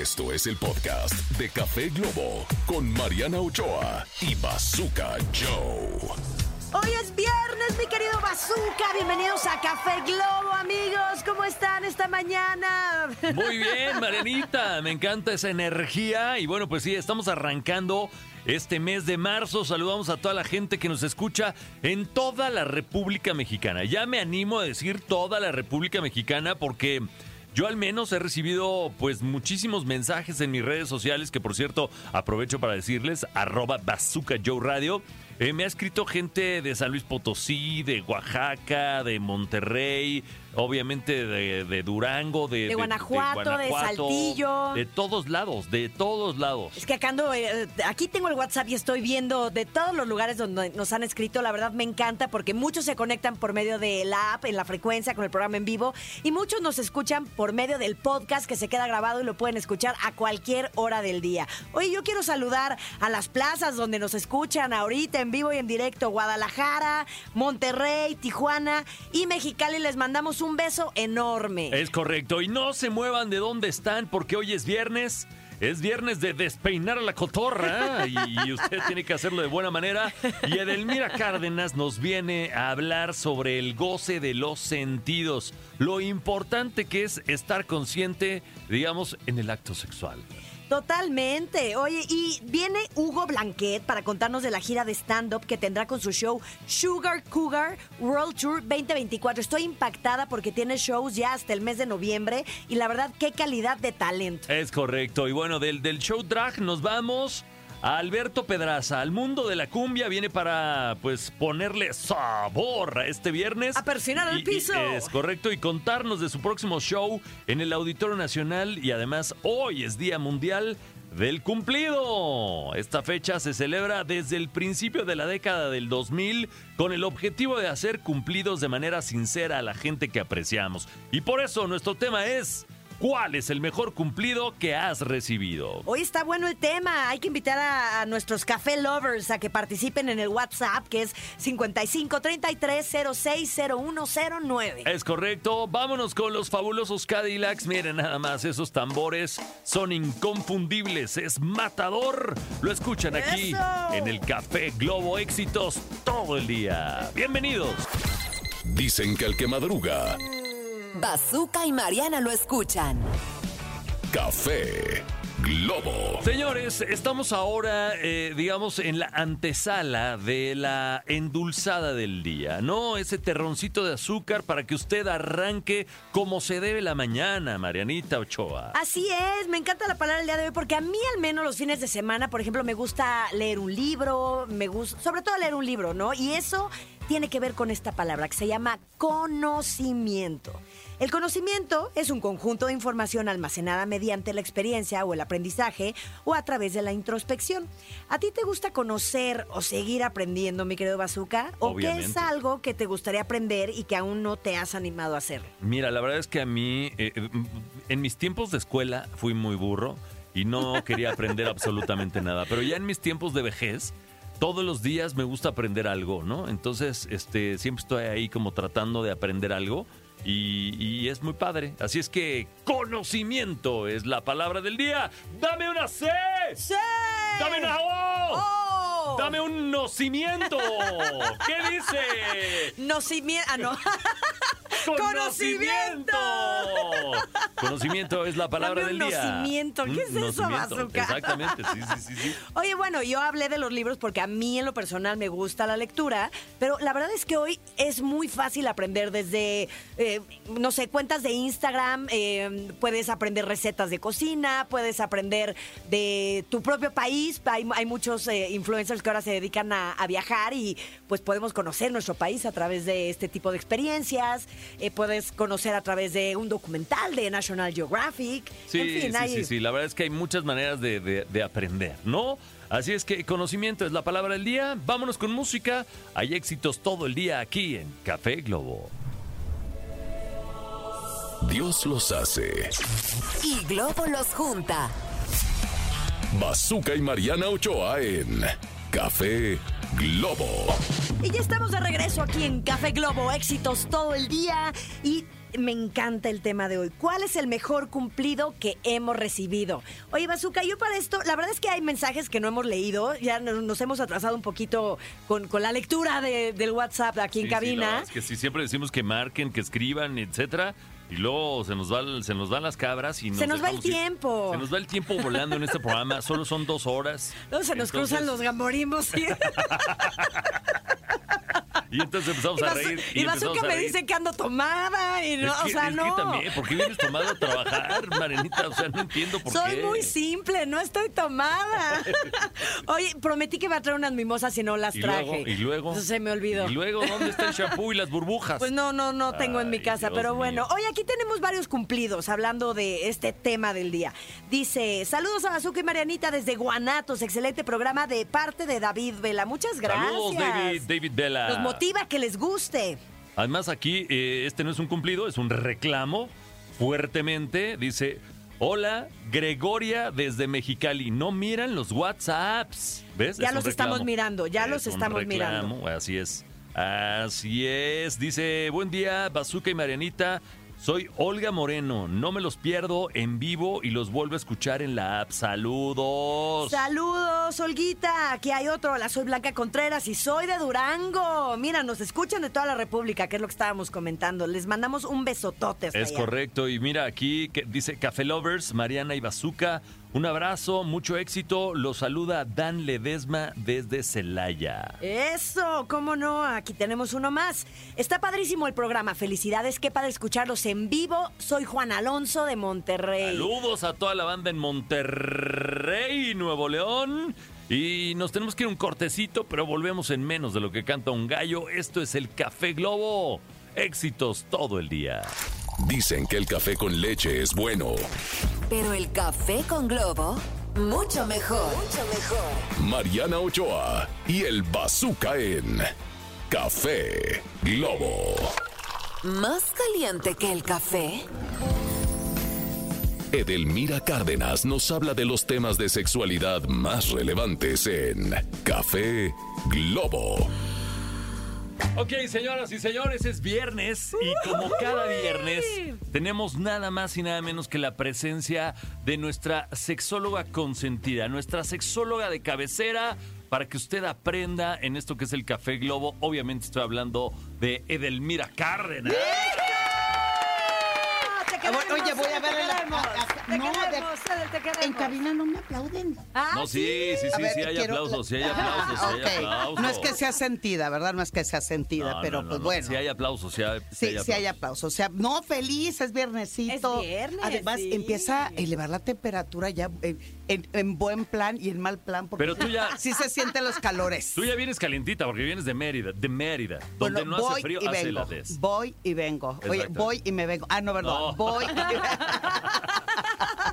Esto es el podcast de Café Globo con Mariana Ochoa y Bazooka Joe. Hoy es viernes, mi querido Bazooka. Bienvenidos a Café Globo, amigos. ¿Cómo están esta mañana? Muy bien, Marianita. Me encanta esa energía. Y bueno, pues sí, estamos arrancando este mes de marzo. Saludamos a toda la gente que nos escucha en toda la República Mexicana. Ya me animo a decir toda la República Mexicana porque yo al menos he recibido pues muchísimos mensajes en mis redes sociales que por cierto aprovecho para decirles arroba bazooka Radio. Eh, me ha escrito gente de San Luis Potosí, de Oaxaca, de Monterrey, obviamente de, de Durango, de, De Guanajuato, de Saltillo. De todos lados, de todos lados. Es que acá ando, eh, aquí tengo el WhatsApp y estoy viendo de todos los lugares donde nos han escrito. La verdad me encanta porque muchos se conectan por medio de la app, en la frecuencia, con el programa en vivo. Y muchos nos escuchan por medio del podcast que se queda grabado y lo pueden escuchar a cualquier hora del día. Oye, yo quiero saludar a las plazas donde nos escuchan ahorita en vivo y en directo. Guadalajara, Monterrey, Tijuana y Mexicali. Les mandamos un beso enorme. Es correcto. Y no se muevan de donde están porque hoy es viernes. Es viernes de despeinar la cotorra y, y usted tiene que hacerlo de buena manera. Y Edelmira Cárdenas nos viene a hablar sobre el goce de los sentidos. Lo importante que es estar consciente, digamos, en el acto sexual. Totalmente. Oye, y viene Hugo Blanquet para contarnos de la gira de stand-up que tendrá con su show Sugar Cougar World Tour 2024. Estoy impactada porque tiene shows ya hasta el mes de noviembre y la verdad, qué calidad de talento. Es correcto. Y bueno, del, del show drag nos vamos a Alberto Pedraza. Al mundo de la cumbia viene para pues ponerle sabor a este viernes. A persinar Y- y- piso. es correcto. Y contarnos de su próximo show en el Auditorio Nacional. Y además, hoy es Día Mundial del Cumplido. Esta fecha se celebra desde el principio de la década del 2000 con el objetivo de hacer cumplidos de manera sincera a la gente que apreciamos. Y por eso nuestro tema es... ¿Cuál es el mejor cumplido que has recibido? Hoy está bueno el tema. Hay que invitar a, a nuestros café lovers a que participen en el WhatsApp, que es 55 33 06 0109. Es correcto, vámonos con los fabulosos Cadillacs. Miren nada más, esos tambores son inconfundibles, es matador. Lo escuchan aquí ¡Eso! en el Café Globo Éxitos todo el día. Bienvenidos. Dicen que el que madruga, Bazooka y Mariana lo escuchan. Café Globo. Señores, estamos ahora, eh, digamos, en la antesala de la endulzada del día, ¿no? Ese terroncito de azúcar para que usted arranque como se debe la mañana, Marianita Ochoa. Así es, me encanta la palabra el día de hoy porque a mí al menos los fines de semana, por ejemplo, me gusta leer un libro, me gusta, sobre todo leer un libro, ¿no? Y eso tiene que ver con esta palabra que se llama conocimiento. El conocimiento es un conjunto de información almacenada mediante la experiencia o el aprendizaje o a través de la introspección. ¿A ti te gusta conocer o seguir aprendiendo, mi querido Bazooka? ¿O qué es algo que te gustaría aprender y que aún no te has animado a hacer? Mira, la verdad es que a mí, eh, eh, en mis tiempos de escuela, fui muy burro y no quería aprender absolutamente nada. Pero ya en mis tiempos de vejez, todos los días me gusta aprender algo, ¿no? Entonces, este, siempre estoy ahí como tratando de aprender algo. Y, y es muy padre. Así es que conocimiento es la palabra del día. ¡Dame una C! ¡Sí! ¡Dame una O! ¡Dame un nocimiento! ¿Qué dice? Nocimiento. Ah, no. ¡Conocimiento! Conocimiento es la palabra del día. nocimiento. ¿Qué Mm, es eso, nocimiento. Bazooka? Exactamente, sí, sí, sí, sí. Oye, bueno, yo hablé de los libros porque a mí en lo personal me gusta la lectura, pero la verdad es que hoy es muy fácil aprender desde, eh, no sé, cuentas de Instagram, eh, puedes aprender recetas de cocina, puedes aprender de tu propio país. Hay, hay muchos eh, influencers que ahora se dedican a, a viajar y pues podemos conocer nuestro país a través de este tipo de experiencias. Eh, puedes conocer a través de un documental de National Geographic. Sí, en fin, sí, hay- sí, sí. La verdad es que hay muchas maneras de, de- de aprender, ¿no? Así es que conocimiento es la palabra del día. Vámonos con música. Hay éxitos todo el día aquí en Café Globo. Dios los hace. Y Globo los junta. Bazooka y Mariana Ochoa en Café Globo. Y ya estamos de regreso aquí en Café Globo, éxitos todo el día. Y me encanta el tema de hoy. ¿Cuál es el mejor cumplido que hemos recibido? Oye, Bazooka, yo para esto, la verdad es que hay mensajes que no hemos leído. Ya no- nos hemos atrasado un poquito con, con la lectura de- del WhatsApp aquí en Sí, sí, la cabina. verdad es que sí, siempre decimos que marquen, que escriban, etcétera. Y luego se nos, va, se nos van las cabras y nos Se nos va el ir. tiempo. Se nos va el tiempo volando en este programa. Solo son dos horas. Luego se nos Entonces- cruzan los gamborimos. Y, Y entonces empezamos y a reír. y empezamos Bazooka me dice que ando tomada. Y no, es que, o sea, es no. que también, ¿por qué vienes tomado a trabajar, Marenita? O sea, no entiendo por Soy qué. muy simple, no estoy tomada. Oye, prometí que iba a traer unas mimosas y no las y traje. luego, y luego. Entonces se me olvidó. Y luego, ¿dónde está el shampoo y las burbujas? Pues no, no, no tengo en mi casa, Dios pero mío. bueno. Hoy aquí tenemos varios cumplidos hablando de este tema del día. Dice, saludos a Bazooka y Marianita desde Guanatos, excelente programa de parte de David Vela. Muchas gracias. Saludos, David, David Vela. Nos motiva que les guste. Además, aquí eh, este no es un cumplido, es un reclamo fuertemente. Dice: Hola, Gregoria desde Mexicali. No miran los WhatsApps. ¿Ves? Ya Es los estamos mirando, ya los estamos mirando. Así es. Así es. Dice: Buen día, Bazooka y Marianita. Soy Olga Moreno. No me los pierdo en vivo y los vuelvo a escuchar en la app. Saludos. Saludos, Olguita. Aquí hay otro. Hola, soy Blanca Contreras y soy de Durango. Mira, nos escuchan de toda la República, que es lo que estábamos comentando. Les mandamos un besotote. hasta Es allá. correcto. Y mira aquí que dice Café Lovers, Mariana y Bazooka. Un abrazo, mucho éxito. Los saluda Dan Ledesma desde Celaya. Eso, cómo no, aquí tenemos uno más. Está padrísimo el programa, felicidades, qué padre escucharlos en vivo. Soy Juan Alonso de Monterrey. Saludos a toda la banda en Monterrey, Nuevo León. Y nos tenemos que ir un cortecito, pero volvemos en menos de lo que canta un gallo. Esto es el Café Globo. Éxitos todo el día. Dicen que el café con leche es bueno. Pero el café con globo, mucho mejor. Mucho mejor. Mariana Ochoa y el Bazooka en Café Globo. Más caliente que el café. Edelmira Cárdenas nos habla de los temas de sexualidad más relevantes en Café Globo. Ok, señoras y señores, es viernes y como cada viernes tenemos nada más y nada menos que la presencia de nuestra sexóloga consentida, nuestra sexóloga de cabecera, para que usted aprenda en esto que es el Café Globo. Obviamente estoy hablando de Edelmira Cárdenas. Queremos, Oye, voy a ver la- no. En cabina no me aplauden. Ah, No, sí, sí, sí, sí, hay aplausos, sí hay aplausos, sí hay Ok. aplausos. No es que sea sentida, ¿verdad? No es que sea sentida, No, pero no, no, pues no. bueno. Sí hay aplausos, sí hay, Sí, sí hay aplausos. O sea, no, feliz, es viernesito. Es viernes, Además, sí. empieza a elevar la temperatura ya en, en- en buen plan y en mal plan. Porque Pero tú ya- Sí se sienten los calores. Tú ya vienes calientita porque vienes de Mérida, de Mérida, Bueno, donde no hace frío, y hace vengo. heladez. Voy y vengo. Oye, voy y me vengo. Ah, no, verdad. No. Voy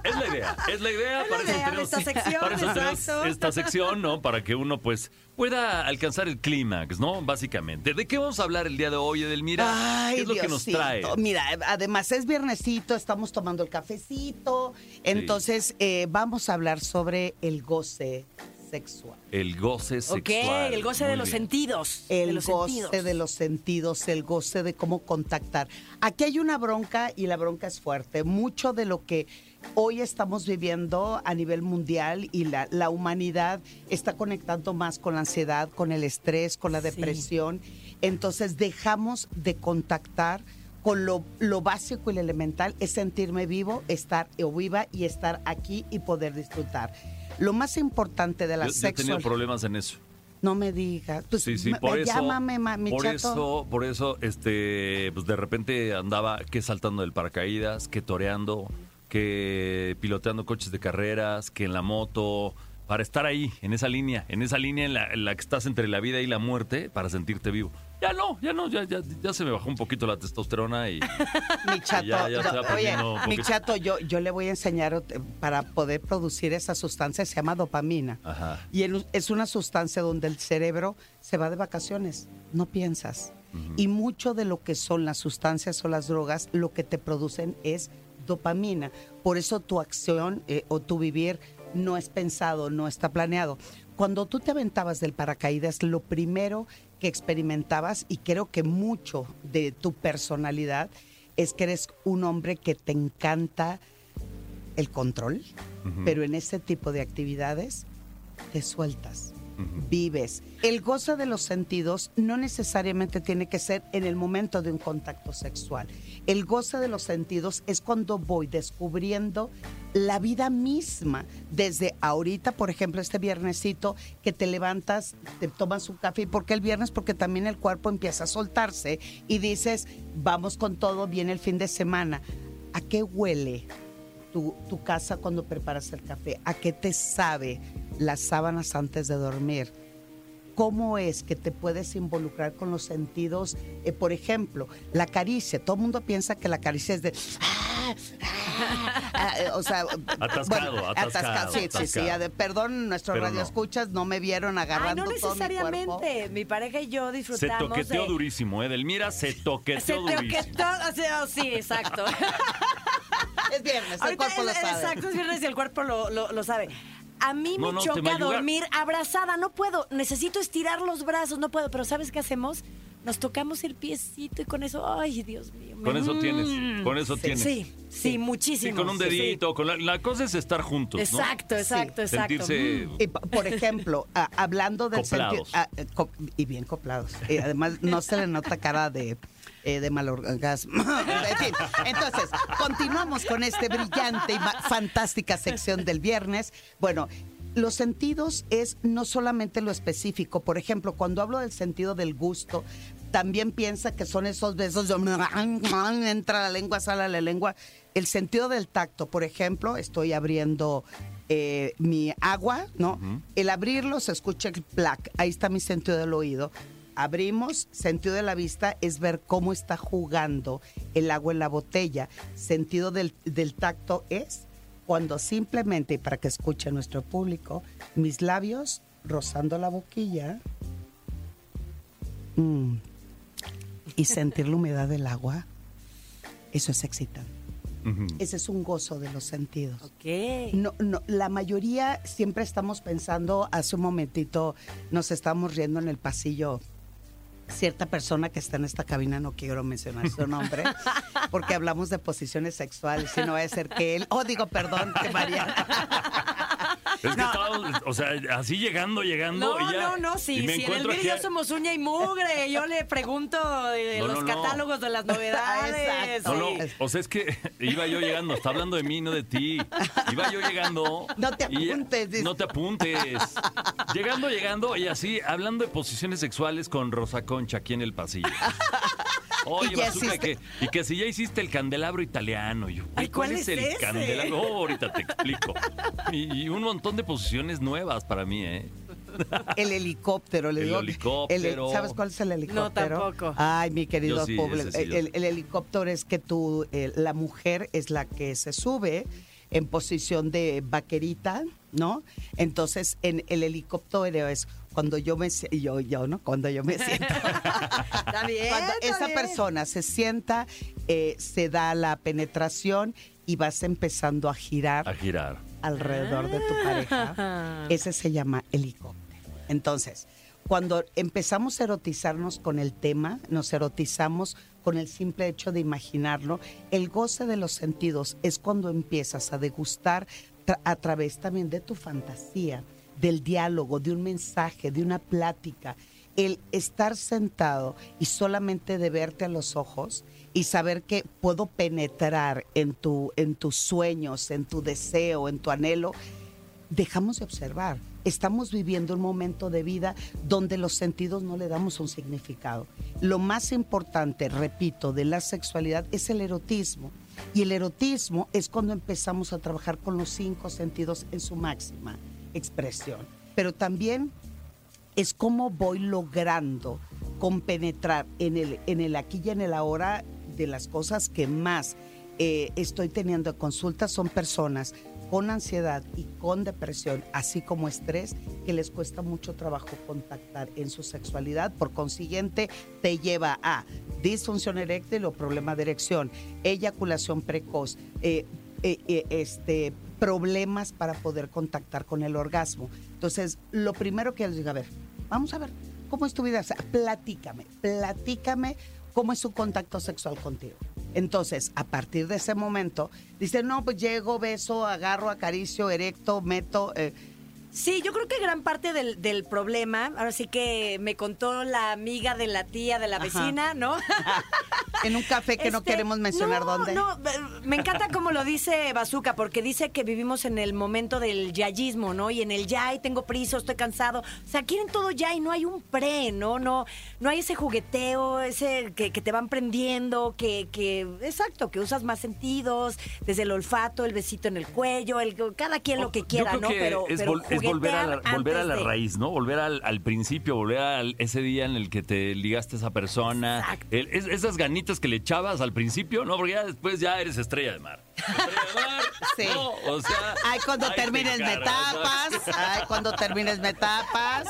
Es la idea, es la idea. Es la para eso idea tenemos, esta sección, para eso tenemos exacto. esta sección, ¿no? Para que uno, pues, pueda alcanzar el clímax, ¿no? Básicamente. ¿De qué vamos a hablar el día de hoy, Edelmira? Ay, ¿Qué es lo que nos trae? Mira, además es viernesito, estamos tomando el cafecito. Entonces, eh, vamos a hablar sobre el goce sexual. El goce sexual. Ok, el goce de los bien. sentidos. El de los goce sentidos. de los sentidos, el goce de cómo contactar. Aquí hay una bronca y la bronca es fuerte. Mucho de lo que hoy estamos viviendo a nivel mundial y la, la humanidad está conectando más con la ansiedad, con el estrés, con la Sí. depresión. Entonces dejamos de contactar con lo, lo básico y lo elemental, es sentirme vivo, estar o viva y estar aquí y poder disfrutar. Lo más importante de la Yo, yo he tenido sexual... problemas en eso. No me digas. Pues Sí, sí, por eso. llámame, ma- mi por chato. eso, por eso, este, pues de repente andaba que saltando del paracaídas, que toreando, que piloteando coches de carreras, que en la moto, para estar ahí, en esa línea, en esa línea en la, en la que estás entre la vida y la muerte, para sentirte vivo. Ya no, ya no, ya, ya, ya se me bajó un poquito la testosterona y Mi chato, Ya, ya oye, mi chato, yo, yo le voy a enseñar para poder producir esa sustancia, se llama dopamina. Ajá. Y es una sustancia donde el cerebro se va de vacaciones, no piensas. Y mucho de lo que son las sustancias o las drogas, lo que te producen es dopamina. Por eso tu acción eh, o tu vivir no es pensado, no está planeado. Cuando tú te aventabas del paracaídas, lo primero que experimentabas, y creo que mucho de tu personalidad, es que eres un hombre que te encanta el control, pero en este tipo de actividades te sueltas, vives. El gozo de los sentidos no necesariamente tiene que ser en el momento de un contacto sexual. El goce de los sentidos es cuando voy descubriendo la vida misma. Desde ahorita, por ejemplo, este viernesito que te levantas, te tomas un café. ¿Y por qué el viernes? Porque también el cuerpo empieza a soltarse y dices, vamos con todo, viene el fin de semana. ¿A qué huele tu, tu casa cuando preparas el café? ¿A qué te sabe las sábanas antes de dormir? cómo es que te puedes involucrar con los sentidos. Eh, por ejemplo, la caricia. Todo el mundo piensa que la caricia es de. ah, ah, ah, eh, o sea, Atascado, atascado, Sí, sí, sí. atascado. ade- Perdón, nuestros Pero radioescuchas no me vieron Ay, agarrando no todo mi cuerpo. necesariamente. Mi, pareja y yo Se disfrutamos toqueteó de... durísimo, ¿eh? Delmira se toqueteó Se durísimo. toqueteó, o sea, sí, exacto. Es viernes, el Ahorita cuerpo lo sabe. Exacto, es viernes y el cuerpo lo, lo- lo sabe. A mí No, me no, choca dormir abrazada, no puedo. Necesito estirar los brazos, no puedo. Pero ¿sabes qué hacemos? Nos tocamos el piecito y con eso, ay, Dios mío. Con eso Mm. tienes, con eso Sí. tienes. Sí, sí, muchísimo. Sí, con un Sí, sí. dedito, con la, la cosa es estar juntos, ¿no? Exacto, exacto, exacto. Sentirse Mm. Y, por ejemplo, a- hablando del sentido. Eh, co- y bien coplados. Y además, no se le nota cara de, eh, de mal orgasmo. en fin, entonces, continuamos con este brillante y fantástica sección del viernes. Bueno. Los sentidos es no solamente lo específico. Por ejemplo, cuando hablo del sentido del gusto, también piensa que son esos besos de entra la lengua, sale la lengua. El sentido del tacto, por ejemplo, estoy abriendo eh, mi agua, ¿no? El abrirlo se escucha el plac, ahí está mi sentido del oído. Abrimos, sentido de la vista es ver cómo está jugando el agua en la botella. Sentido del, del tacto es cuando simplemente, y para que escuche nuestro público, mis labios rozando la boquilla mm, y sentir la humedad del agua, eso es excitante. Ese es un gozo de los sentidos. Ok. No, no, la mayoría siempre estamos pensando, hace un momentito nos estamos riendo en el pasillo. Cierta persona que está en esta cabina, no quiero mencionar su nombre, porque hablamos de posiciones sexuales, y no va a ser que él, oh, digo, perdón, que Mariana. Es que estaba, o sea, así llegando, llegando. No, y ya, no, no, y sí, me sí, en encuentro el y yo aquí- somos uña y mugre. Yo le pregunto de No, los no, no. catálogos de las novedades. Exacto. No, no, o sea, es que iba yo llegando, está hablando de mí, no de ti. Iba yo llegando. No te y- apuntes, dice. No te apuntes. Llegando, llegando, y así, hablando de posiciones sexuales con Rosa Concha aquí en el pasillo. Oye, ¿Y Bazooka, que, y que si ya hiciste el candelabro italiano. Y yo, Ay, ¿cuál, ¿cuál es es el ese? candelabro? Oh, ahorita te explico. Y, y un montón de posiciones nuevas para mí, ¿eh? El helicóptero, le El digo. helicóptero. el- ¿Sabes cuál es el helicóptero? tampoco. Ay, mi querido sí, yo el, helicóptero es que tú, eh, la mujer es la que se sube en posición de vaquerita, ¿no? Entonces, en el helicóptero es cuando yo me yo yo no cuando yo me siento Está bien. cuando está esa bien. persona se sienta eh, se da la penetración y vas empezando a girar A girar. alrededor de tu Ah. pareja. Ese se llama helicóptero. Entonces, cuando empezamos a erotizarnos con el tema, nos erotizamos con el simple hecho de imaginarlo, el goce de los sentidos es cuando empiezas a degustar tra- a través también de tu fantasía, del diálogo, de un mensaje, de una plática. El estar sentado y solamente de verte a los ojos y saber que puedo penetrar en, tu, en tus sueños, en tu deseo, en tu anhelo, dejamos de observar. Estamos viviendo un momento de vida donde los sentidos no le damos un significado. Lo más importante, repito, de la sexualidad es el erotismo. Y el erotismo es cuando empezamos a trabajar con los cinco sentidos en su máxima expresión. Pero también es cómo voy logrando compenetrar en el, en el aquí y en el ahora de las cosas que más eh, estoy teniendo consultas son personas con ansiedad y con depresión, así como estrés, que les cuesta mucho trabajo contactar en su sexualidad. Por consiguiente, te lleva a disfunción eréctil o problema de erección, eyaculación precoz, eh, eh, este, problemas para poder contactar con el orgasmo. Entonces, lo primero que les digo, a ver, vamos a ver, ¿cómo es tu vida? O sea, platícame, platícame cómo es su contacto sexual contigo. Entonces, a partir de ese momento, dice, no, pues llego, beso, agarro, acaricio, erecto, meto. eh, Sí, yo creo que gran parte del, del problema, ahora sí que me contó la amiga de la tía de la Ajá. vecina, ¿no? en un café que no Este, queremos mencionar no, dónde. No, me encanta como lo dice Bazooka, porque dice que vivimos en el momento del yayismo, ¿no? Y en el ya, y tengo prisa, estoy cansado. O sea, quieren todo ya y no hay un pre, ¿no? No, no hay ese jugueteo, ese que, que te van prendiendo, que, que, exacto, que usas más sentidos, desde el olfato, el besito en el cuello, el, cada quien lo que Yo quiera, ¿no? que pero es, pero es volver a la, volver a la de- raíz, ¿no? Volver al, al principio, volver a ese día en el que te ligaste a esa persona. El- es- esas ganitas que le echabas al principio, ¿no? Porque ya después ya eres estrella de mar. Estrella de mar. Sí. ¿no? O sea, Ay, cuando termines me tapas. Ay, cuando termines me tapas.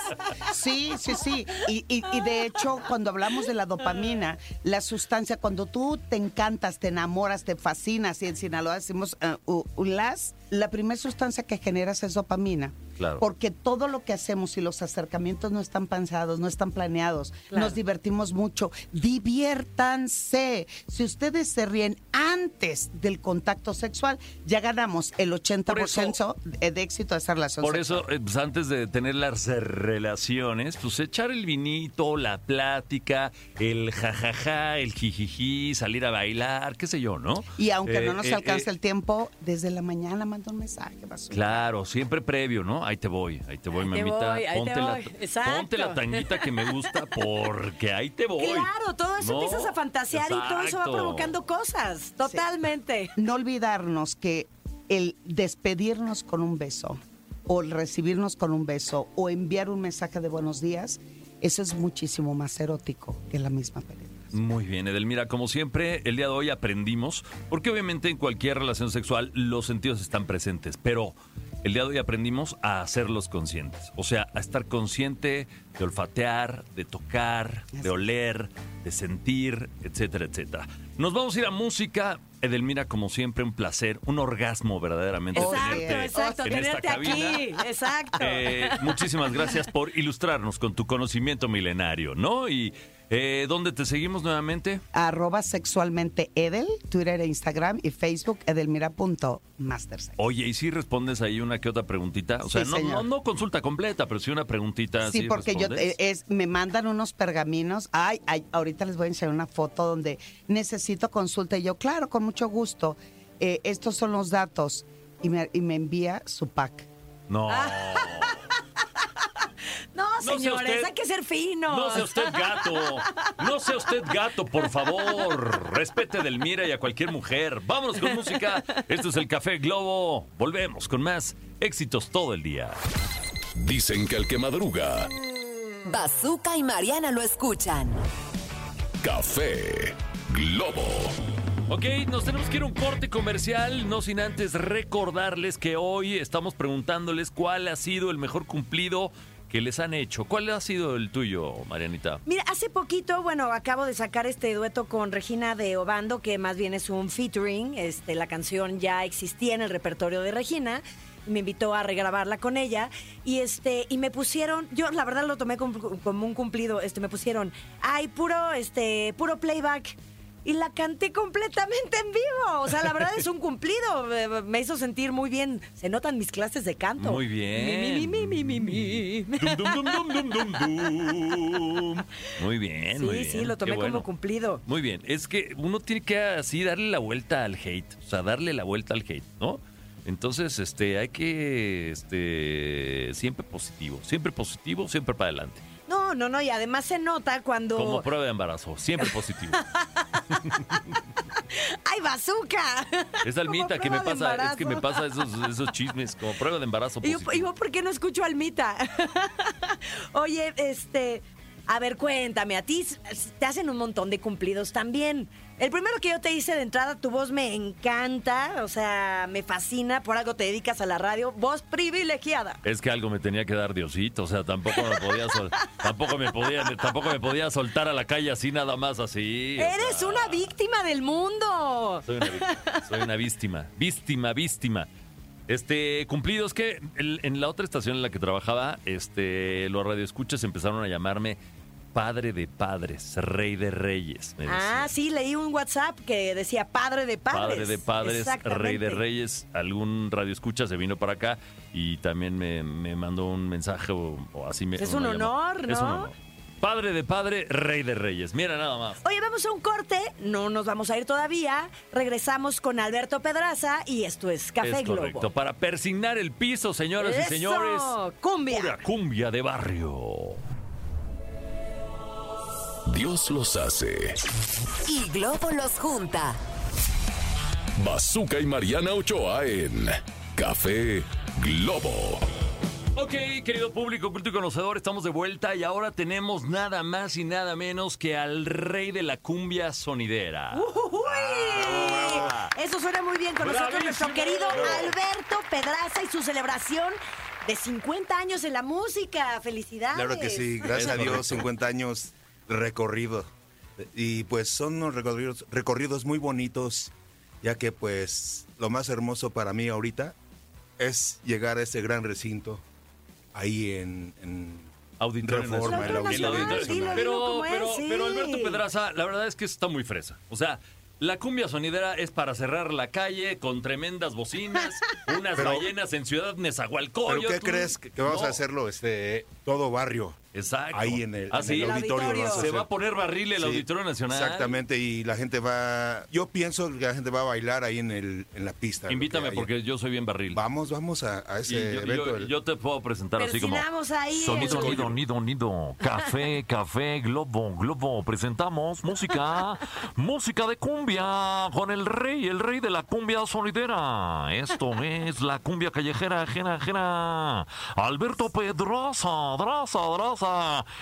Sí, sí, sí. Y, y- y de hecho, cuando hablamos de la dopamina, la sustancia, cuando tú te encantas, te enamoras, te fascinas, y en Sinaloa decimos uh, la primera sustancia que generas es dopamina. Claro. Porque todo lo que hacemos y los acercamientos no están pensados, no están planeados, Claro. nos divertimos mucho. Diviértanse. Si ustedes se ríen antes del contacto sexual, ya ganamos el 80% de de éxito de esa relación Por sexual. eso, eh, pues, antes de tener las relaciones, pues echar el vinito, la plática, el jajaja, el jijiji, salir a bailar, qué sé yo, ¿no? Y aunque Eh, no nos eh, alcance eh, el tiempo, desde la mañana manda un mensaje. basura. Claro, siempre previo, ¿no? Ahí te voy, ahí te voy, Ahí te mamita. voy, ahí te ponte, voy. La, Exacto. ponte la tanguita que me gusta porque ahí te voy. Claro, todo eso ¿no? empiezas a fantasear y todo eso va provocando cosas. Totalmente. No olvidarnos que el despedirnos con un beso, o el recibirnos con un beso, o enviar un mensaje de buenos días, eso es muchísimo más erótico que la misma penetración. Muy bien, Edelmira, como siempre, el día de hoy aprendimos, porque obviamente en cualquier relación sexual los sentidos están presentes, pero el día de hoy aprendimos a hacerlos conscientes, o sea, a estar consciente de olfatear, de tocar, de oler, de sentir, etcétera, etcétera. Nos vamos a ir a música. Edelmira, como siempre, un placer, un orgasmo verdaderamente. Exacto, tenerte exacto. en Tenerte aquí. Exacto. Eh, muchísimas gracias por ilustrarnos con tu conocimiento milenario, ¿no? Y eh, ¿dónde te seguimos nuevamente? Arroba sexualmente Edel, Twitter e Instagram y Facebook edelmira.mastersex. Oye, ¿y si respondes ahí una que otra preguntita? O sea, Sí, no, no, no consulta completa, pero sí una preguntita. Sí, porque yo respondes? eh, es me mandan unos pergaminos. Ay, ay, ahorita les voy a enseñar una foto donde necesito consulta y yo, claro, con mucho gusto. Eh, estos son los datos y me, y me envía su pack. No. No, señores, usted- hay que ser finos. No sea usted gato. No sea usted gato, por favor. Respete a Delmira y a cualquier mujer. Vámonos con música. Esto es el Café Globo. Volvemos con más éxitos todo el día. Dicen que el que madruga, Bazooka y Mariana lo escuchan. café Globo. Ok, nos tenemos que ir a un corte comercial, no sin antes recordarles que hoy estamos preguntándoles cuál ha sido el mejor cumplido que les han hecho. ¿Cuál ha sido el tuyo, Marianita? Mira, hace poquito, bueno, acabo de sacar este dueto con Regina de Obando, que más bien es un featuring. Este, la canción ya existía en el repertorio de Regina. Me invitó a regrabarla con ella y este y me pusieron, yo la verdad lo tomé como, como un cumplido, este me pusieron, ay puro este puro playback y la canté completamente en vivo. O sea, la verdad es un cumplido. Me hizo sentir muy bien. Se notan mis clases de canto. Muy bien. Mi, mi, mi, mi, mi, mi. Dum, dum, dum, dum, dum, dum, dum. Muy bien, Sí, muy bien. sí, lo tomé bueno. como cumplido. Muy bien, es que uno tiene que así darle la vuelta al hate, o sea, darle la vuelta al hate, ¿no? Entonces, este, hay que, este, siempre positivo, siempre positivo, siempre para adelante. No, no, no, y además se nota cuando. Como prueba de embarazo, siempre positivo. ¡Ay, bazooka! Es Almita que me pasa, es que me pasa esos, esos chismes, como prueba de embarazo ¿Y yo, positivo. y yo por qué no escucho a Almita? Oye, este. A ver, cuéntame, a ti te hacen un montón de cumplidos también. El primero que yo te hice de entrada, tu voz me encanta, o sea, me fascina, por algo te dedicas a la radio, voz privilegiada. Es que algo me tenía que dar Diosito, o sea, tampoco me podía sol- tampoco me podía tampoco me podía soltar a la calle así nada más así. o Eres sea. una víctima del mundo. Soy una víctima, soy una víctima, víctima, víctima. Este, cumplidos que en la otra estación en la que trabajaba, este, los radioescuchas empezaron a llamarme padre de padres, rey de reyes. me Ah, sí, leí un WhatsApp que decía padre de padres. Padre de padres, rey de reyes. Algún radio escucha se vino para acá y también me, me mandó un mensaje o, o así me. Es o un honor, Es un ¿no? honor. Padre de padre, rey de reyes. Mira nada más. Oye, vamos a un corte, no nos vamos a ir todavía. Regresamos con Alberto Pedraza y esto es Café es correcto. Globo. Para persignar el piso, señoras y señores. ¡Cumbia! Pura cumbia de barrio. Dios los hace. Y Globo los junta. Bazooka y Mariana Ochoa en Café Globo. Ok, querido público, culto y conocedor, estamos de vuelta y ahora tenemos nada más y nada menos que al rey de la cumbia sonidera. ¡Uy! Eso suena muy bien con nosotros, nuestro querido Alberto Pedraza y su celebración de 50 años en la música. ¡Felicidades! Claro que sí, gracias a Dios, correcto. 50 años recorrido. Y pues son unos recorridos, recorridos muy bonitos, ya que pues lo más hermoso para mí ahorita es llegar a ese gran recinto ahí en, en Auditorio Reforma, Nacional. el Auditorio Auditorio Nacional, dilo, Nacional. dilo Pero, pero, sí. pero Alberto Pedraza, la verdad es que está muy fresa. O sea, la cumbia sonidera es para cerrar la calle con tremendas bocinas, unas Pero- ballenas en Ciudad Nezahualcóyotl. ¿Pero qué crees que, que vamos No, a hacerlo este todo barrio? Exacto. Ahí en el, ¿Ah, en sí? el auditorio. auditorio. Se va a poner barril el Sí, Auditorio Nacional. Exactamente, y la gente va. Yo pienso que la gente va a bailar ahí en, el, en la pista. Invítame porque yo soy bien barril. Vamos, vamos a, a Y ese yo, evento. yo- el- yo te puedo presentar así como... Ahí. Sonido, el- nido, nido, nido. Café, café, globo, globo. Presentamos música, música de cumbia con el rey, el rey de la cumbia sonidera. Esto es la cumbia callejera ajena, ajena. Alberto Pedrosa, draza,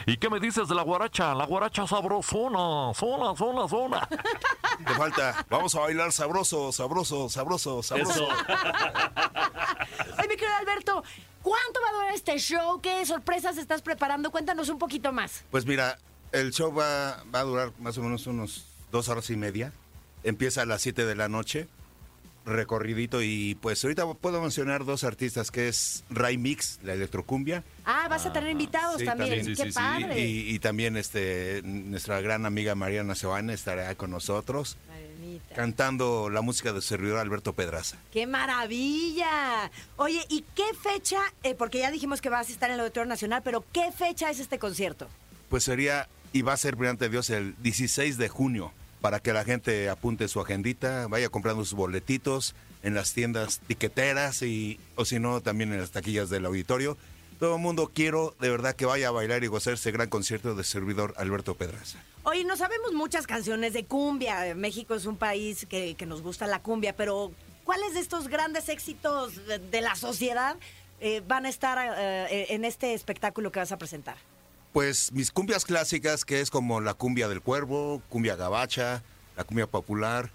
¿Y qué me dices de la guaracha? La guaracha sabrosona, zona, zona, zona. Te falta. Vamos a bailar sabroso, sabroso, sabroso, sabroso. Eso. Oye, mi querido Alberto, ¿cuánto va a durar este show? ¿Qué sorpresas estás preparando? Cuéntanos un poquito más. Pues mira, el show va, va a durar más o menos unos dos horas y media. Empieza a las 7 de la noche, recorridito. Y pues ahorita puedo mencionar dos artistas, que es Ray Mix, la electrocumbia. Ah, vas a tener invitados Sí, también. también, sí, ¡Qué sí, sí. padre! Y, y también este, nuestra gran amiga Mariana Sebane estará con nosotros, Marianita. cantando la música de su servidor Alberto Pedraza. ¡Qué maravilla! Oye, ¿y qué fecha? eh, porque ya dijimos que vas a estar en el Auditorio Nacional, pero ¿qué fecha es este concierto? Pues sería, y va a ser, brillante Dios, el 16 de junio, para que la gente apunte su agendita, vaya comprando sus boletitos en las tiendas tiqueteras y, o si no, también en las taquillas del auditorio. Todo el mundo quiero de verdad que vaya a bailar y gozar ese gran concierto de servidor Alberto Pedraza. Oye, no sabemos muchas canciones de cumbia. México es un país que, nos gusta la cumbia, pero ¿cuáles de estos grandes éxitos de, de la sociedad eh, van a estar eh, en este espectáculo que vas a presentar? Pues mis cumbias clásicas, que es como la cumbia del cuervo, cumbia gabacha, la cumbia popular,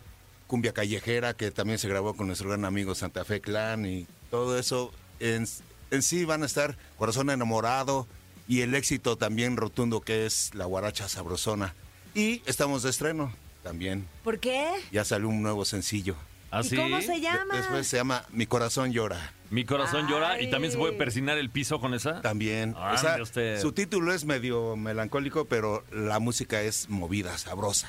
cumbia callejera, que también se grabó con nuestro gran amigo Santa Fe Clan y todo eso, en, en sí van a estar Corazón Enamorado y el éxito también rotundo que es la guaracha sabrosona. Y estamos de estreno también, ¿Por qué? ya salió un nuevo sencillo. ¿Ah, ¿Y sí? cómo se De- llama? después se llama Mi Corazón Llora. Mi corazón llora y también se puede persinar el piso con esa. También. Ah, o sea, mire usted. su título es medio melancólico, pero la música es movida, sabrosa.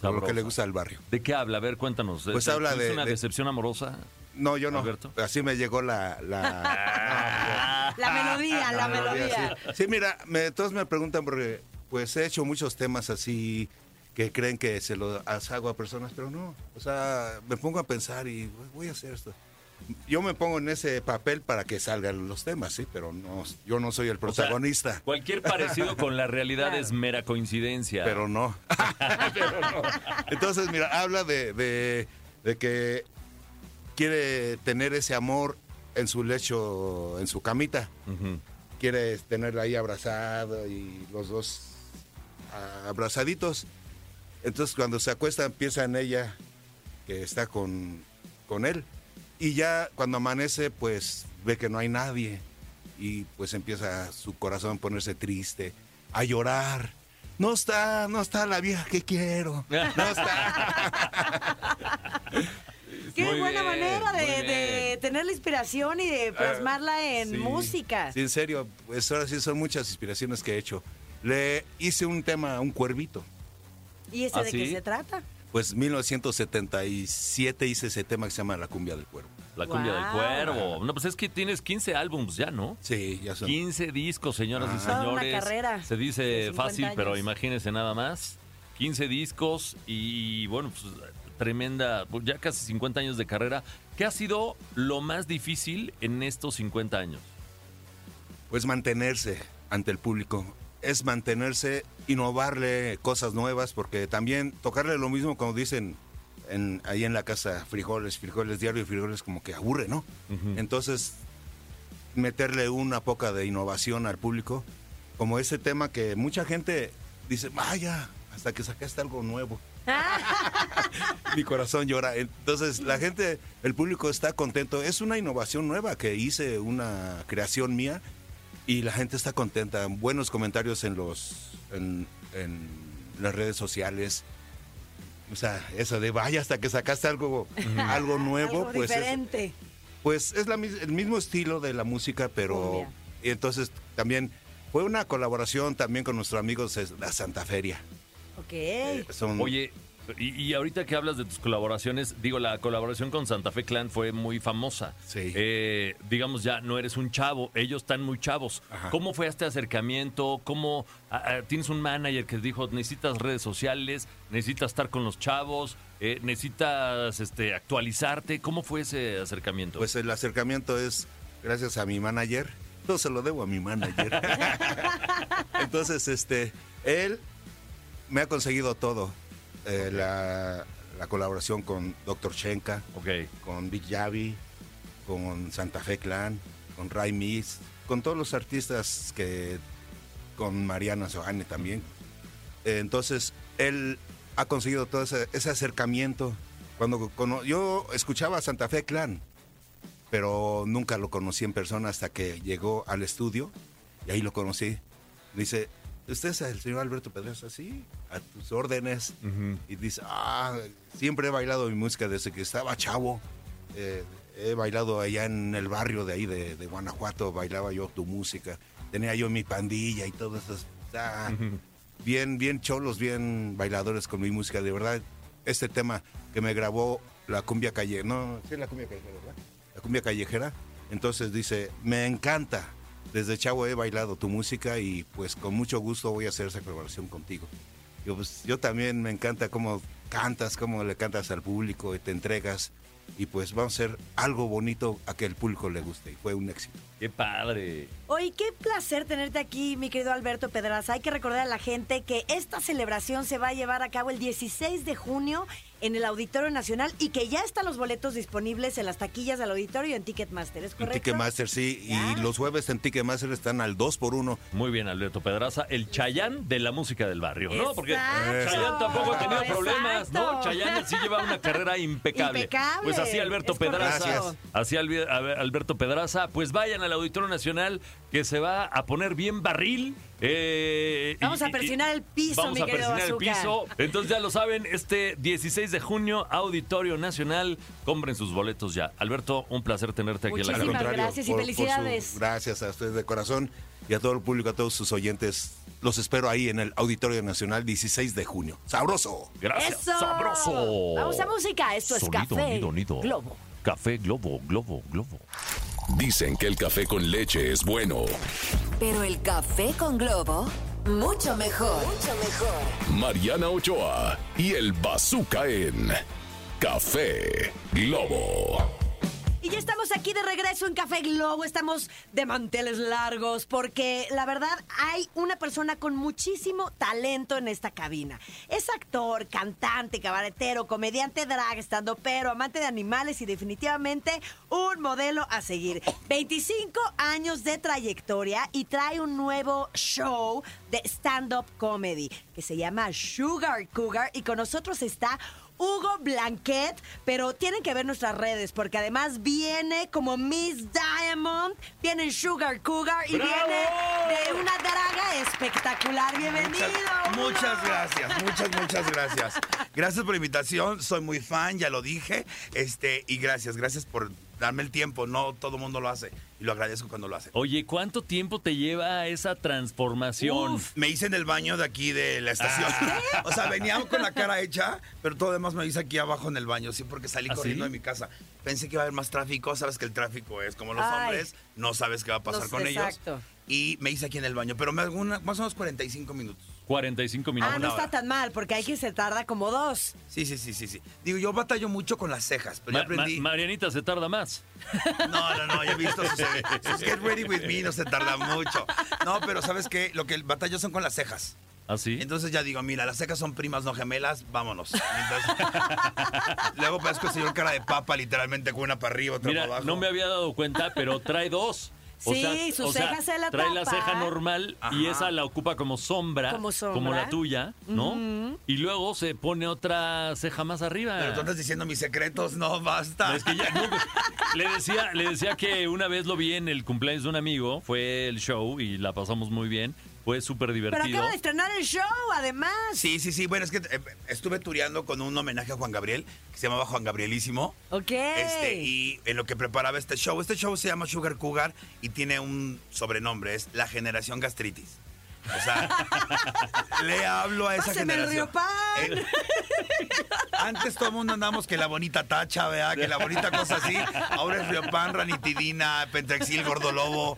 Por lo Sabrosa. que le gusta al barrio. ¿De qué habla? A ver, cuéntanos. Pues ¿Es- habla ¿Es de- una de- decepción amorosa? No, yo no. Alberto. Así me llegó la... la, La melodía, la, la melodía. sí. Sí, mira, me- todos me preguntan porque pues he hecho muchos temas así que creen que se los hago a personas, pero no. O sea, me pongo a pensar y voy a hacer esto. Yo me pongo en ese papel para que salgan los temas, sí, pero no, yo no soy el O sea, protagonista. cualquier parecido con la realidad Claro. es mera coincidencia. pero no. Pero no. Entonces, mira, habla de, de- de que quiere tener ese amor en su lecho, en su camita. Quiere tenerla ahí abrazado y los dos abrazaditos. Entonces, cuando se acuesta, piensa en ella que está con, con él. Y ya cuando amanece, pues ve que no hay nadie. Y pues empieza su corazón a ponerse triste, a llorar. No está, no está la vieja que quiero. No está. Qué Muy buena bien, manera de, tener la inspiración y de plasmarla en Sí, música. Sí, en serio, pues ahora sí son muchas inspiraciones que he hecho. le hice un tema, un cuervito. ¿Y ese ¿Ah, de sí? qué se trata? Pues 1977 hice ese tema que se llama La cumbia del cuervo. La cumbia del cuervo. No, pues es que tienes 15 álbums ya, ¿no? Sí, ya son. 15 discos, señoras y Toda una señores. carrera Se dice de 50 fácil, pero imagínense nada más. 15 discos y bueno, pues tremenda, pues, ya casi 50 años de carrera. ¿Qué ha sido lo más difícil en estos 50 años? Pues mantenerse ante el público. Es mantenerse, innovarle cosas nuevas, porque también tocarle lo mismo como dicen en, ahí en la casa, frijoles, frijoles diario y frijoles como que aburre, ¿no? Entonces, meterle una poca de innovación al público, como ese tema que mucha gente dice, vaya, hasta que sacaste algo nuevo. Mi corazón llora. Entonces, la gente, el público está contento. Es una innovación nueva que hice, una creación mía, y la gente está contenta. Buenos comentarios en los en, en las redes sociales. O sea, eso de vaya hasta que sacaste algo, algo nuevo, Algo pues es, diferente. pues es la mis- el mismo estilo de la música, pero Cumbia. y entonces también fue una colaboración también con nuestros amigos de la Santa Feria. Ok. Eh, son- Oye, y, y ahorita que hablas de tus colaboraciones, digo, la colaboración con Santa Fe Clan fue muy famosa. Sí. Eh, digamos, ya no eres un chavo, ellos están muy chavos. Ajá. ¿Cómo fue este acercamiento? ¿Cómo tienes un manager que dijo, necesitas redes sociales, necesitas estar con los chavos, eh, necesitas este, actualizarte? ¿Cómo fue ese acercamiento? Pues el acercamiento es gracias a mi manager. Todo se lo debo a mi manager. Entonces, este, él me ha conseguido todo. Eh, la, la colaboración con Dr. Shenka, con Big Yavi, con Santa Fe Clan, con Ray Miss, con todos los artistas que. con Mariana Sohane también. Eh, entonces, él ha conseguido todo ese, ese acercamiento. Cuando cono- yo escuchaba a Santa Fe Clan, pero nunca lo conocí en persona hasta que llegó al estudio y ahí lo conocí. Dice, ¿usted es el señor Alberto Pedrosa? Sí, a tus órdenes. Y dice, ah, siempre he bailado mi música desde que estaba chavo. Eh, he bailado allá en el barrio de ahí de, de Guanajuato, bailaba yo tu música. Tenía yo mi pandilla y todo eso. Ah, Bien, bien cholos, bien bailadores con mi música. De verdad, este tema que me grabó la cumbia callejera, no, sí, la cumbia callejera, ¿verdad? La cumbia callejera. Entonces dice, me encanta. Desde chavo he bailado tu música y pues con mucho gusto voy a hacer esa colaboración contigo. Yo, pues, yo también me encanta cómo cantas, cómo le cantas al público y te entregas. Y pues vamos a hacer algo bonito a que el público le guste. Y fue un éxito. ¡Qué padre! Oye, qué placer tenerte aquí, mi querido Alberto Pedraza. Hay que recordar a la gente que esta celebración se va a llevar a cabo el 16 de junio en el Auditorio Nacional y que ya están los boletos disponibles en las taquillas del auditorio y en Ticketmaster, ¿es En correcto? Ticketmaster, sí. Ya. Y los jueves en Ticketmaster están al 2 por 1 Muy bien, Alberto Pedraza, el Chayán de la música del barrio, ¿no? Porque Exacto. Chayán tampoco ha tenido problemas, ¿no? Chayán sí lleva una carrera impecable. Impecable. Pues así Alberto Es Pedraza, así Alberto Pedraza, pues vayan al Auditorio Nacional que se va a poner bien barril. Eh, Vamos a presionar el piso, Vamos mi a querido presionar el piso. Entonces ya lo saben, este 16 de junio, Auditorio Nacional, compren sus boletos ya. Alberto, un placer tenerte aquí en la Muchísimas contrario, gracias y por- por su- felicidades. gracias a ustedes de corazón y a todo el público, a todos sus oyentes. Los espero ahí en el Auditorio Nacional 16 de junio. ¡Sabroso! Gracias, ¡Eso! sabroso. Vamos a música, esto es Café nido, nido. Globo. Café Globo, Globo, Globo. Dicen que el café con leche es bueno. Pero el café con globo, mucho mejor. Mucho mejor. Mariana Ochoa y el Bazooka en Café Globo. Y ya estamos aquí de regreso en Café Globo, estamos de manteles largos porque la verdad hay una persona con muchísimo talento en esta cabina. Es actor, cantante, cabaretero, comediante drag, estando pero, amante de animales y definitivamente un modelo a seguir. 25 años de trayectoria y trae un nuevo show de stand-up comedy que se llama Sugar Cougar y con nosotros está Hugo Blanquet, pero tienen que ver nuestras redes porque además viene como Miss Diamond, viene en Sugar Cougar y ¡Bravo! viene de una draga espectacular. Bienvenido. Hugo. Muchas gracias, muchas, muchas gracias. Gracias por la invitación, soy muy fan, ya lo dije. Este, y gracias, gracias por darme el tiempo, no todo el mundo lo hace y lo agradezco cuando lo hacen. Oye, ¿cuánto tiempo te lleva esa transformación? Me hice en el baño de aquí de la estación. O sea, venía con la cara hecha, pero todo demás me hice aquí abajo en el baño, sí, porque salí ¿Ah, corriendo sí? de mi casa. Pensé que iba a haber más tráfico, sabes que el tráfico es como los Ay. hombres, no sabes qué va a pasar Los- con exacto. ellos. Y me hice aquí en el baño, pero me hago una- más o menos 45 minutos. 45 minutos. Ah, no está tan mal, porque hay quien se tarda como dos. Sí, sí, sí, sí, sí. Digo, yo batallo mucho con las cejas, pero ya ma- aprendí. Marianita se tarda más. No, no, no, ya he visto sus, sus Get Ready With Me, no se tarda mucho. No, pero ¿sabes qué? Lo que batallo son con las cejas. ¿Así? Entonces ya digo, mira, las cejas son primas, no gemelas, vámonos. Entonces, luego parezco el señor cara de papa, literalmente, con una para arriba, otra Mira, para abajo. no me había dado cuenta, pero trae dos. Sí, su ceja se la Trae la tapa. ceja normal y esa la ocupa como sombra, Como sombra. la tuya, ¿no? Y luego se pone otra ceja más arriba. Pero tú andas diciendo mis secretos, no, basta. Es que ya, no, le decía, le decía que una vez lo vi en el cumpleaños de un amigo, fue el show y la pasamos muy bien, fue súper Pero divertido. acaba de estrenar el show, además. Sí, sí, sí. Bueno, es que eh, estuve tureando con un homenaje a Juan Gabriel, que se llamaba Juan Gabrielísimo. Ok. Este, y en lo que preparaba este show, este show se llama Sugar Cougar y tiene un sobrenombre, es la generación gastritis. O sea, le hablo a esa Páseme el generación. Riopan. Eh, antes todo el mundo andamos que la bonita tacha, ¿verdad? Que la bonita cosa así. Ahora es Riopan, ranitidina, pentrexil, gordolobo.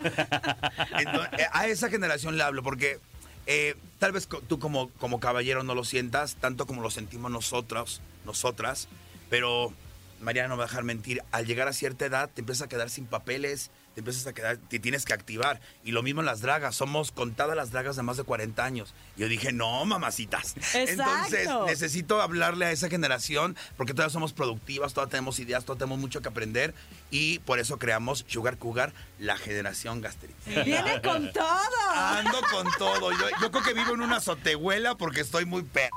Entonces, eh, a esa generación le hablo porque eh, tal vez tú como, como caballero no lo sientas tanto como lo sentimos nosotros, nosotras, pero Mariana no me va a dejar mentir, al llegar a cierta edad te empiezas a quedar sin papeles, te empiezas a quedar, te tienes que activar. Y lo mismo en las dragas, somos contadas las dragas de más de 40 años. Y yo dije, no, mamacitas. Entonces necesito hablarle a esa generación porque todavía somos productivas, todavía tenemos ideas, todavía tenemos mucho que aprender. Y por eso creamos Sugar Cougar, la generación gastritis. Viene con todo. Ando con todo. Yo, yo creo que vivo en una azotehuela porque estoy muy pe...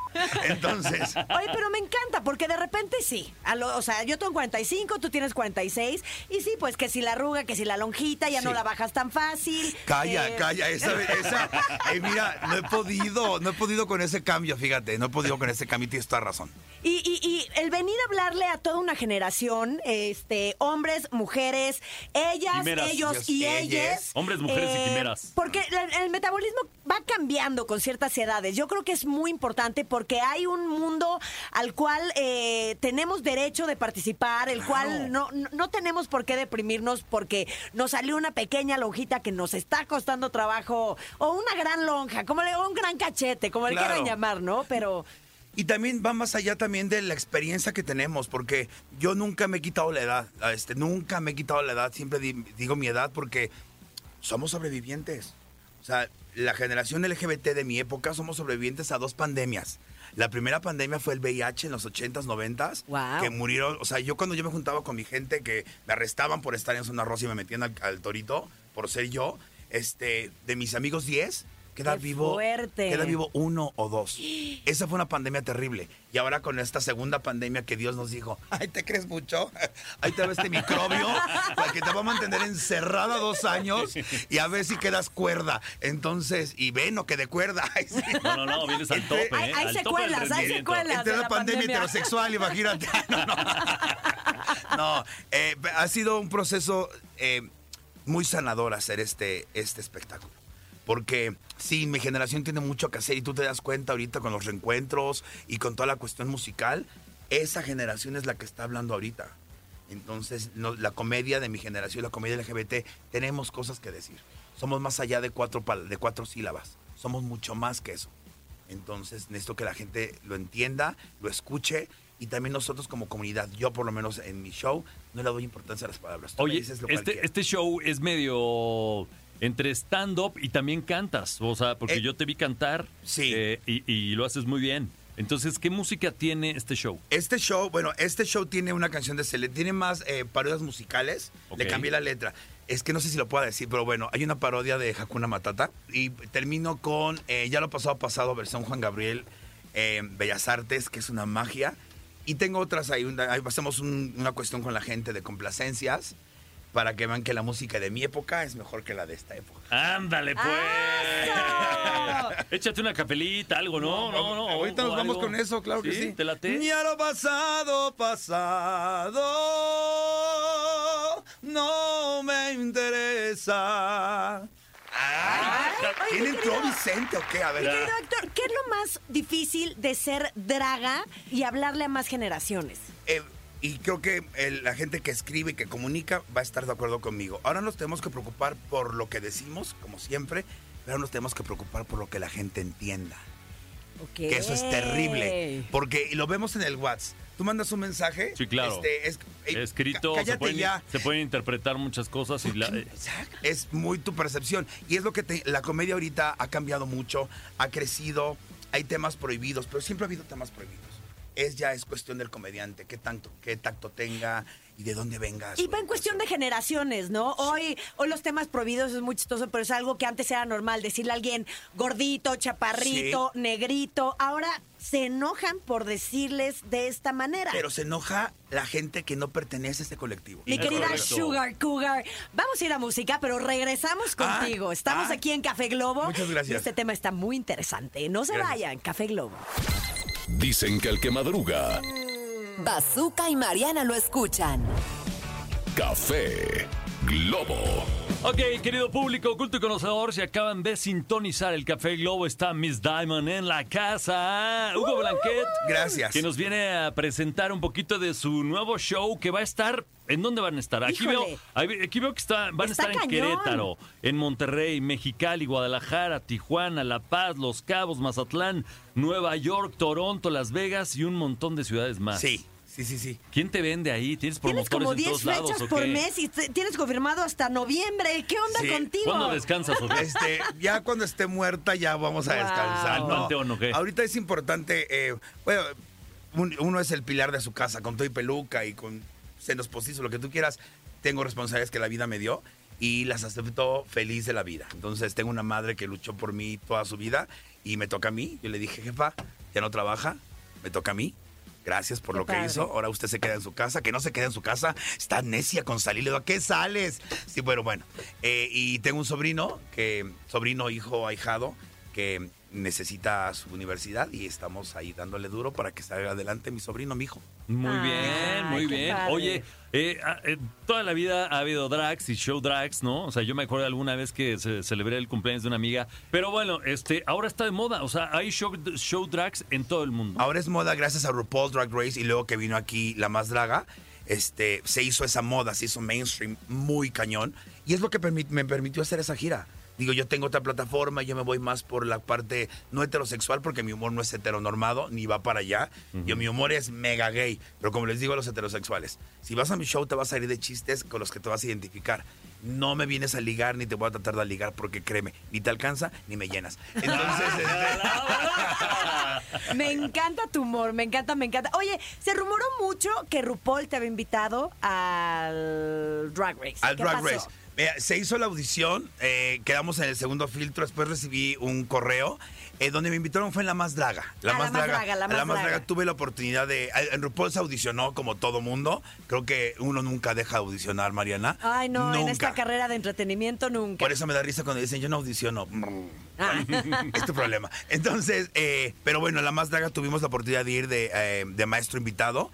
Entonces, Oye, pero me encanta, porque de repente sí. A lo- o sea, yo tengo 45, tú tienes 46. Y sí, pues que si la arruga, que si la lonjita, ya no la bajas tan fácil. calla, Eh, calla. Esa, esa, eh, mira, no he podido, no he podido con ese cambio, fíjate. No he podido con ese cambio y tienes toda razón. Y, y- y el venir a hablarle a toda una generación, este, hombres, mujeres, ellas, Quimeras. ellos y ellas. eh, Hombres, mujeres y quimeras. Porque el, el metabolismo va cambiando con ciertas edades. Yo creo que es muy importante porque hay un mundo al cual eh, tenemos derecho de participar, el cual no, no, no tenemos por qué deprimirnos porque nos salió una pequeña lonjita que nos está costando trabajo, o una gran lonja, como le, o un gran cachete, como le Claro. quieran llamar, ¿no? Pero... Y también va más allá también de la experiencia que tenemos, porque yo nunca me he quitado la edad, este, nunca me he quitado la edad, siempre di- digo mi edad porque somos sobrevivientes. O sea, la generación LGBT de mi época somos sobrevivientes a dos pandemias. La primera pandemia fue el VIH en los 80s, 90s, Guau. que murieron, o sea, yo cuando yo me juntaba con mi gente que me arrestaban por estar en zona rosa y me metían al, al torito por ser yo, este, de mis amigos 10, queda ¡Qué vivo, fuerte! queda vivo uno o dos. Esa fue una pandemia terrible. Y ahora con esta segunda pandemia que Dios nos dijo, ay, ¿te crees mucho? Ahí te va este microbio para que te va a mantener encerrada dos años y a ver si quedas cuerda. Entonces, y ven o que de cuerda. Ay, sí. No, no, no, vienes al tope, Hay- ¿eh? hay Al tope del secuelas, hay secuelas. Entre la pandemia, pandemia. heterosexual, imagínate. No, no. No, eh, ha sido un proceso eh, muy sanador hacer este, este espectáculo. Porque sí, mi generación tiene mucho que hacer y tú te das cuenta ahorita con los reencuentros y con toda la cuestión musical, esa generación es la que está hablando ahorita. Entonces, no- la comedia de mi generación, la comedia LGBT, tenemos cosas que decir. Somos más allá de cuatro, de cuatro sílabas. Somos mucho más que eso. Entonces, necesito que la gente lo entienda, lo escuche y también nosotros como comunidad, yo por lo menos en mi show, no le doy importancia a las palabras. Tú Oye, dices lo este, este show es medio entre stand-up y también cantas. O sea, porque Eh, yo te vi cantar sí. eh, y, y lo haces muy bien. Entonces, ¿qué música tiene este show? Este show, bueno, este show tiene una canción de Celeste, tiene más eh, parodias musicales, le cambié la letra. Es que no sé si lo puedo decir, pero bueno, hay una parodia de Hakuna Matata y termino con, ya lo pasado pasado, versión Juan Gabriel, Bellas Artes, que es una magia. Y tengo otras ahí, una- ahí hacemos un- una cuestión con la gente de complacencias para que vean que la música de mi época es mejor que la de esta época. Ándale, pues. Échate una capelita, algo, ¿no? No, no. Ahorita nos o vamos algo. con eso, claro que sí. ¿Te late? Ni a lo pasado, pasado. no me interesa. Ay, ¿Quién entró Vicente o qué? A ver. Querido Héctor, ¿qué es lo más difícil de ser draga y hablarle a más generaciones? Eh, y creo que el- la gente que escribe y que comunica va a estar de acuerdo conmigo. Ahora nos tenemos que preocupar por lo que decimos, como siempre, pero nos tenemos que preocupar por lo que la gente entienda. Que eso es terrible. Porque y lo vemos en el WhatsApp. Tú mandas un mensaje. Sí, claro. este, es, Escrito, se pueden, ya. se pueden interpretar muchas cosas y la, eh, Es muy tu percepción. Y es lo que te- la comedia ahorita ha cambiado mucho, ha crecido, hay temas prohibidos, pero siempre ha habido temas prohibidos. Es ya es cuestión del comediante, qué tanto, qué tacto tenga y de dónde venga. su Y va en cuestión de generaciones, ¿no? Hoy, hoy los temas prohibidos es muy chistoso, pero es algo que antes era normal. Decirle a alguien gordito, chaparrito, negrito. Ahora se enojan por decirles de esta manera. Pero se enoja la gente que no pertenece a este colectivo. Mi querida correcto. Sugar Cougar, vamos a ir a música, pero regresamos Ah, contigo. Estamos ah. aquí en Café Globo. Muchas gracias. Y este tema está muy interesante. No se Gracias. vayan, Café Globo. Dicen que el que madruga, Bazooka y Mariana lo escuchan. café Globo. Ok, querido público, oculto y conocedor, si acaban de sintonizar el Café Globo, está Miss Diamond en la casa. Hugo Blanquet. Gracias. Que nos viene a presentar un poquito de su nuevo show que va a estar. ¿En dónde van a estar? Aquí Híjole. veo, aquí veo que está, van Está a estar en. Querétaro, en Monterrey, Mexicali, Guadalajara, Tijuana, La Paz, Los Cabos, Mazatlán, Nueva York, Toronto, Las Vegas y un montón de ciudades más. Sí, sí, sí, sí. ¿Quién te vende ahí? ¿Tienes Tienes promotores como en 10 todos lados fechas o por qué? mes y te- tienes confirmado hasta noviembre. ¿Qué onda Sí. contigo? ¿Cuándo descansas? Ojeda? Este, ya cuando esté muerta ya vamos a Wow. descansar. ¿Al ¿no? panteón o qué? Ahorita es importante, eh, bueno, un- uno es el pilar de su casa, con todo y peluca y con senos postizos, lo que tú quieras. Tengo responsabilidades que la vida me dio y las acepto feliz de la vida. Entonces tengo una madre que luchó por mí toda su vida y me toca a mí. Yo le dije, jefa, ya no trabaja, me toca a mí. Gracias por Qué lo que padre. hizo. Ahora usted se queda en su casa. Que no se quede en su casa. Está necia con salir. Le digo, ¿a qué sales? Sí, bueno, bueno. Eh, y tengo un sobrino, que sobrino, hijo, ahijado, que necesita su universidad y estamos ahí dándole duro para que salga adelante mi sobrino, mi hijo. Muy bien, muy bien. padre. Oye, eh, ah, eh, toda la vida ha habido drags y show drags, ¿no? O sea, yo me acuerdo alguna vez que se celebré el cumpleaños de una amiga, pero bueno, este, ahora está de moda, o sea, hay show, show drags en todo el mundo. Ahora es moda gracias a RuPaul Drag Race y luego que vino aquí La Más Draga, este, se hizo esa moda, se hizo mainstream muy cañón y es lo que me permitió hacer esa gira. Digo, yo tengo otra plataforma, yo me voy más por la parte no heterosexual porque mi humor no es heteronormado ni va para allá. Yo mi humor es mega gay, pero como les digo a los heterosexuales, si vas a mi show te vas a ir de chistes con los que te vas a identificar. No me vienes a ligar ni te voy a tratar de ligar porque créeme, ni te alcanza ni me llenas. Entonces, este, Me encanta tu humor, me encanta, me encanta. Oye, se rumoró mucho que RuPaul te había invitado al Drag Race. Al ¿Qué Drag pasó? Race. Se hizo la audición, eh, quedamos en el segundo filtro, después recibí un correo eh, donde me invitaron fue en La Más Draga. Ah, La Más Draga, La a Más Draga. tuve la oportunidad de... a- En RuPaul se audicionó como todo mundo. Creo que uno nunca deja de audicionar, Mariana. Ay, no, en esta carrera de entretenimiento nunca. Por eso me da risa cuando dicen yo no audiciono. Ah. es tu problema. Entonces, eh, pero bueno, la más draga tuvimos la oportunidad de ir de, eh, de maestro invitado.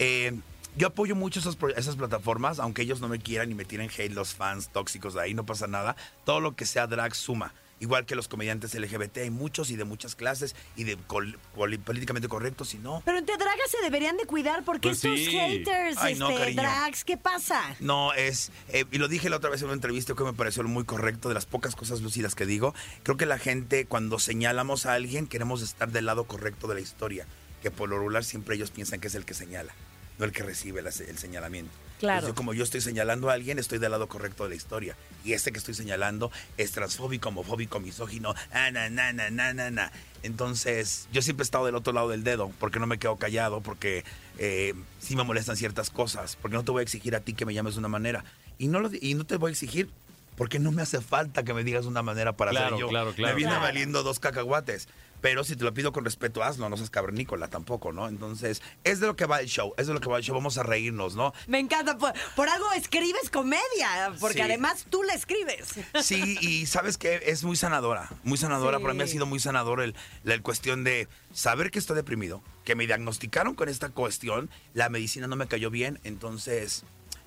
Eh, yo apoyo mucho esas, esas plataformas, aunque ellos no me quieran y me tiren hate los fans tóxicos de ahí, no pasa nada. Todo lo que sea drag suma. Igual que los comediantes LGBT, hay muchos y de muchas clases y de col- col- políticamente correctos y no. Pero entre dragas se deberían de cuidar porque Pues estos sí. haters, Ay, no, este, cariño. drags, ¿qué pasa? No, es, eh, y lo dije la otra vez en una entrevista que me pareció muy correcto, de las pocas cosas lúcidas que digo, creo que la gente cuando señalamos a alguien queremos estar del lado correcto de la historia, que por lo regular siempre ellos piensan que es el que señala, no el que recibe la el señalamiento. Claro. Entonces, yo, como yo estoy señalando a alguien, estoy del lado correcto de la historia. Y este que estoy señalando es transfóbico, homofóbico, misógino, ah, na, na, na, na, na, na. Entonces, yo siempre he estado del otro lado del dedo, porque no me quedo callado, porque eh, sí me molestan ciertas cosas, porque no te voy a exigir a ti que me llames de una manera. Y no, lo, y no te voy a exigir porque no me hace falta que me digas una manera para Claro, ser yo. claro, claro. Me viene Claro. valiendo dos cacahuates. Pero si te lo pido con respeto, hazlo, no seas cavernícola tampoco, ¿no? Entonces, es de lo que va el show, es de lo que va el show, vamos a reírnos, ¿no? Me encanta, por, por algo escribes comedia, porque Sí. además tú la escribes. Sí, y sabes que es muy sanadora, muy sanadora. Sí. Para mí ha sido muy sanador el, la el cuestión de saber que estoy deprimido, que me diagnosticaron con esta cuestión, la medicina no me cayó bien, entonces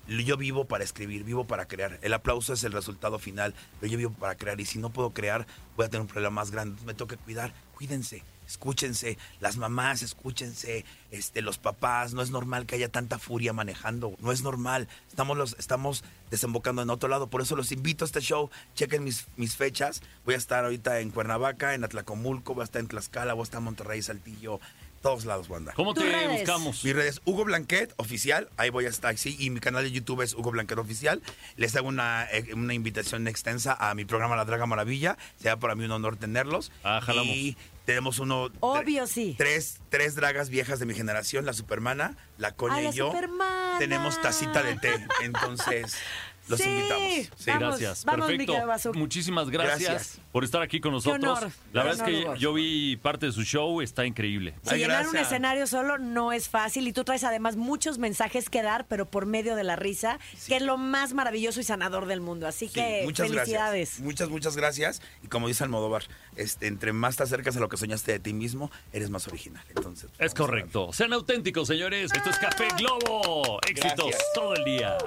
yo vivo para escribir, vivo para crear. El aplauso es el resultado final, pero yo vivo para crear. Y si no puedo crear, voy a tener un problema más grande. Me tengo que cuidar. Cuídense, escúchense. Las mamás, escúchense. Este, los papás. No es normal que haya tanta furia manejando. No es normal. Estamos, los, estamos desembocando en otro lado. Por eso los invito a este show. Chequen mis, mis fechas. Voy a estar ahorita en Cuernavaca, en Atlacomulco, voy a estar en Tlaxcala, voy a estar en Monterrey, Saltillo. Todos lados, banda. ¿Cómo te redes. buscamos? Mi red es Hugo Blanquet Oficial, ahí voy a estar, sí, y mi canal de YouTube es Hugo Blanquet Oficial. Les hago una, eh, una invitación extensa a mi programa La Draga Maravilla, sea para mí un honor tenerlos. Ah, jalamos. Y tenemos uno... Obvio, sí. Tres, tres dragas viejas de mi generación, la Supermana, la Coña Ah, la y yo. Supermana. Tenemos tacita de té, entonces los Sí. invitamos. Sí. Vamos, gracias, vamos, perfecto. Muchísimas gracias, Gracias. por estar aquí con nosotros. honor, La qué verdad es que yo vi parte de su show, está increíble. Sí, Ay, llenar un escenario solo no es fácil y tú traes además muchos mensajes que dar, pero por medio de la risa, que es lo más maravilloso y sanador del mundo. Así Sí, que muchas felicidades. gracias. Muchas, muchas gracias. Y como dice Almodóvar, este, entre más te acercas a lo que soñaste de ti mismo, eres más original. Entonces, Es vamos a correcto. Sean auténticos, señores. Esto es Café Globo. Éxitos Gracias. todo el día.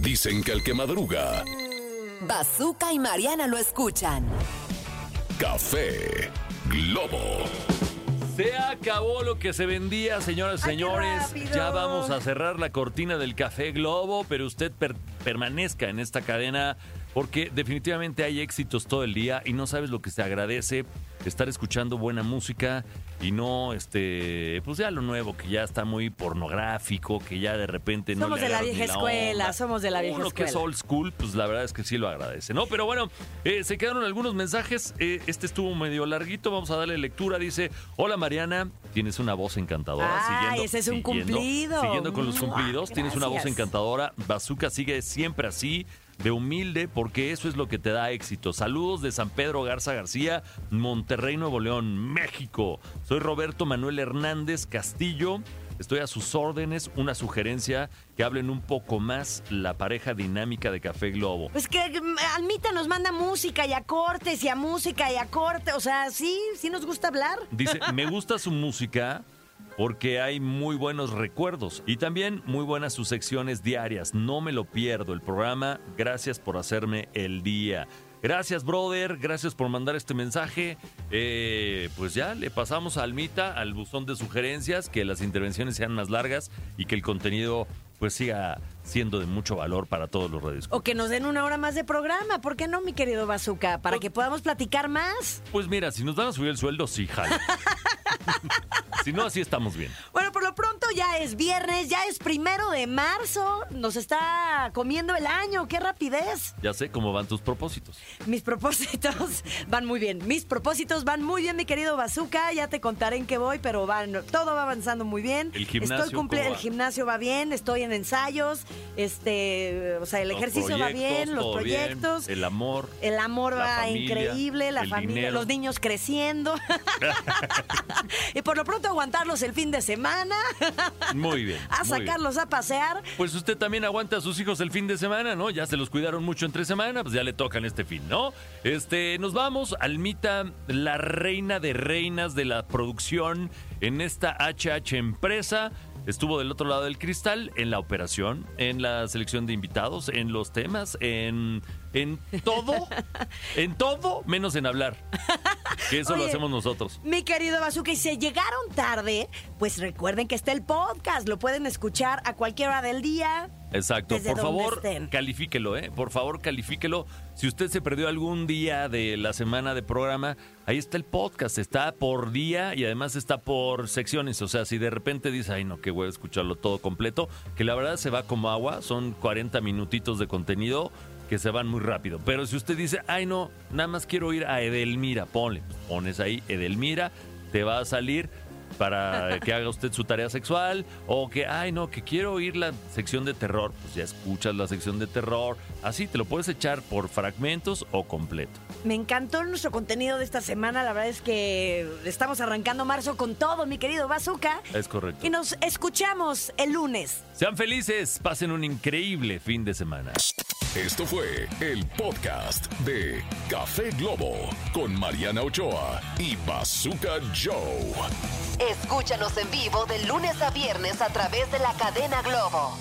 Dicen que el que madruga, Bazooka y Mariana lo escuchan. café Globo. Se acabó lo que se vendía, señoras y señores. Ya vamos a cerrar la cortina del Café Globo, pero usted per- permanezca en esta cadena porque definitivamente hay éxitos todo el día y no sabes lo que se agradece estar escuchando buena música y no este pues ya lo nuevo que ya está muy pornográfico, que ya de repente no Somos le de la vieja escuela, onda. somos de la vieja Uno que es old school, pues la verdad es que sí lo agradece, ¿no? Pero bueno, eh, se quedaron algunos mensajes. eh, este estuvo medio larguito. Vamos a darle lectura. Dice: Hola Mariana, tienes una voz encantadora. Ay, ese es un cumplido. Siguiendo con los cumplidos, tienes una voz encantadora. Bazooka sigue siempre así. De humilde, porque eso es lo que te da éxito. Saludos de San Pedro Garza García, Monterrey, Nuevo León, México. Soy Roberto Manuel Hernández Castillo. Estoy a sus órdenes. Una sugerencia que hablen un poco más la pareja dinámica de Café Globo. Pues que Almita nos manda música y a cortes y a música y a corte. O sea, sí, sí nos gusta hablar. Dice, me gusta su música porque hay muy buenos recuerdos y también muy buenas sus secciones diarias. No me lo pierdo el programa. Gracias por hacerme el día. Gracias, brother. Gracias por mandar este mensaje. Eh, pues ya le pasamos a Almita al buzón de sugerencias, que las intervenciones sean más largas y que el contenido pues siga siendo de mucho valor para todos los redes. O que nos den una hora más de programa. ¿Por qué no, mi querido Bazooka? Para que podamos platicar más. Pues mira, si nos van a subir el sueldo, sí, jala. si no, así estamos bien. Bueno, por lo pronto ya es viernes, ya es primero de marzo. Nos está comiendo el año. ¡Qué rapidez! Ya sé cómo van tus propósitos. Mis propósitos van muy bien. Mis propósitos van muy bien, mi querido Bazooka. Ya te contaré en qué voy, pero van, todo va avanzando muy bien. El gimnasio, Estoy cumple- ¿cómo el gimnasio va bien, estoy en ensayos. Este, o sea, el Los ejercicio va bien, los bien, proyectos. el amor. El amor va familia, increíble, la familia, dinero. los niños creciendo. y por lo pronto aguantarlos el fin de semana, Muy bien. a muy bien. sacarlos a pasear. Pues usted también aguanta a sus hijos el fin de semana, ¿no? Ya se los cuidaron mucho entre semana, pues ya le tocan este fin, ¿no? Este, nos vamos, Almita, la reina de reinas de la producción en esta HH empresa. Estuvo del otro lado del cristal, en la operación, en la selección de invitados, en los temas, en, en todo, en todo, menos en hablar. Que eso lo hacemos nosotros. Mi querido Bazooka, y si llegaron tarde, pues recuerden que está el podcast. Lo pueden escuchar a cualquier hora del día. Exacto. Desde Por favor, estén. califíquelo, ¿eh? Por favor, califíquelo. Si usted se perdió algún día de la semana de programa, ahí está el podcast. Está por día y además está por secciones. O sea, si de repente dice, ay, no, que voy a escucharlo todo completo, que la verdad se va como agua. Son 40 minutitos de contenido que se van muy rápido. Pero si usted dice, ay, no, nada más quiero ir a Edelmira, ponle. Pues pones ahí Edelmira, te va a salir para que haga usted su tarea sexual o que, ay no, que quiero oír la sección de terror, pues ya escuchas la sección de terror, así te lo puedes echar por fragmentos o completo. Me encantó nuestro contenido de esta semana. La verdad es que estamos arrancando marzo con todo, mi querido Bazooka. Es correcto. Y nos escuchamos el lunes. Sean felices, pasen un increíble fin de semana. Esto fue el podcast de Café Globo con Mariana Ochoa y Bazooka Joe. Escúchanos en vivo de lunes a viernes a través de la cadena Globo.